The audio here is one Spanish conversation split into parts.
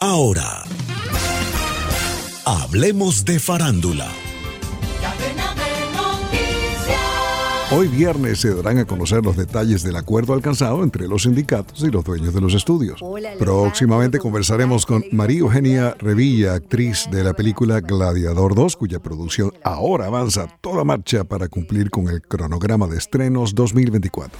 Ahora, hablemos de farándula. Hoy viernes se darán a conocer los detalles del acuerdo alcanzado entre los sindicatos y los dueños de los estudios. Próximamente conversaremos con María Eugenia Revilla, actriz de la película Gladiador 2, cuya producción ahora avanza toda marcha para cumplir con el cronograma de estrenos 2024.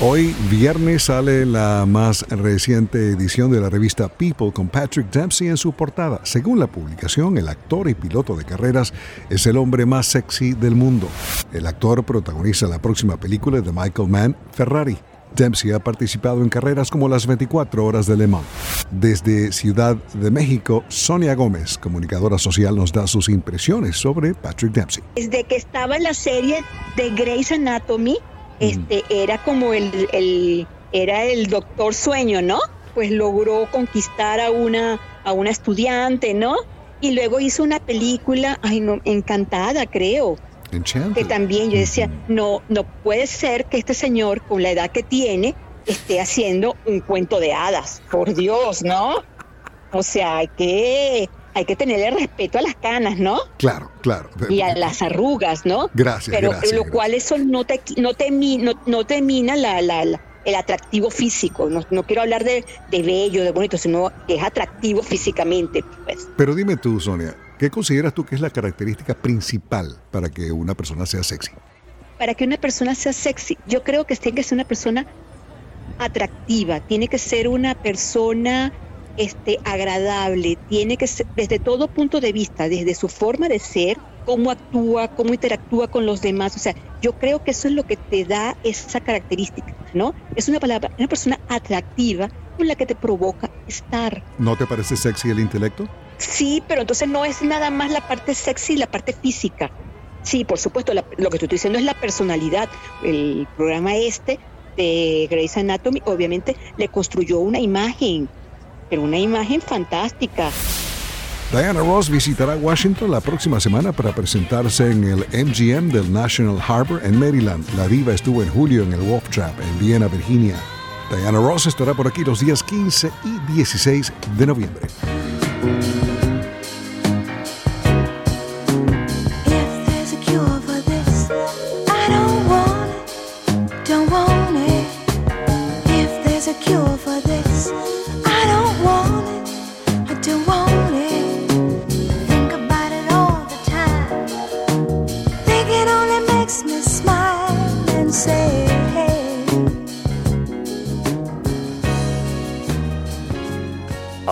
Hoy viernes sale la más reciente edición de la revista People con Patrick Dempsey en su portada. Según la publicación, el actor y piloto de carreras es el hombre más sexy del mundo. El actor protagoniza la próxima película de Michael Mann, Ferrari. Dempsey ha participado en carreras como las 24 horas de Le Mans. Desde Ciudad de México, Sonia Gómez, comunicadora social, nos da sus impresiones sobre Patrick Dempsey. Desde que estaba en la serie de Grey's Anatomy, este, era como el, era el doctor sueño, ¿no? Pues logró conquistar a una, a una estudiante, ¿no? Y luego hizo una película, ay no, encantada, creo. Que también yo decía, no, no puede ser que este señor, con la edad que tiene, esté haciendo un cuento de hadas. Por Dios, ¿no? O sea, que hay que tenerle respeto a las canas, ¿no? Claro, claro. Y a las arrugas, ¿no? Gracias. Pero gracias, lo cual eso no te, no te, no, mina la, la, el atractivo físico. No, no quiero hablar de, de, bello, de bonito, sino que es atractivo físicamente. Pues. Pero dime tú, Sonia, ¿qué consideras tú que es la característica principal para que una persona sea sexy? Para que una persona sea sexy, yo creo que tiene que ser una persona atractiva, tiene que ser una persona este, agradable, tiene que ser desde todo punto de vista, desde su forma de ser, cómo actúa, cómo interactúa con los demás. O sea, yo creo que eso es lo que te da esa característica, ¿no? Es una palabra, una persona atractiva con la que te provoca estar. ¿No te parece sexy el intelecto? Sí, pero entonces no es nada más la parte sexy, la parte física. Sí, por supuesto, lo que estoy diciendo es la personalidad. El programa este de Grey's Anatomy obviamente le construyó una imagen, pero una imagen fantástica. Diana Ross visitará Washington la próxima semana para presentarse en el MGM del National Harbor en Maryland. La diva estuvo en julio en el Wolf Trap en Viena, Virginia. Diana Ross estará por aquí los días 15 y 16 de noviembre.